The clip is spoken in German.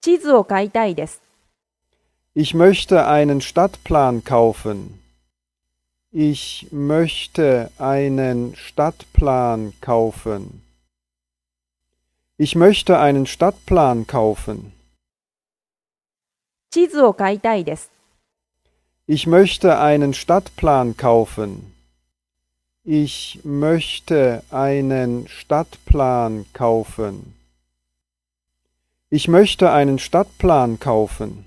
地図を買いたいです。 Ich möchte einen Stadtplan kaufen. Ich möchte einen Stadtplan kaufen. Ich möchte einen Stadtplan kaufen. 地図を買いたいです。 Ich möchte einen Stadtplan kaufen. Ich möchte einen Stadtplan kaufen. Ich möchte einen Stadtplan kaufen.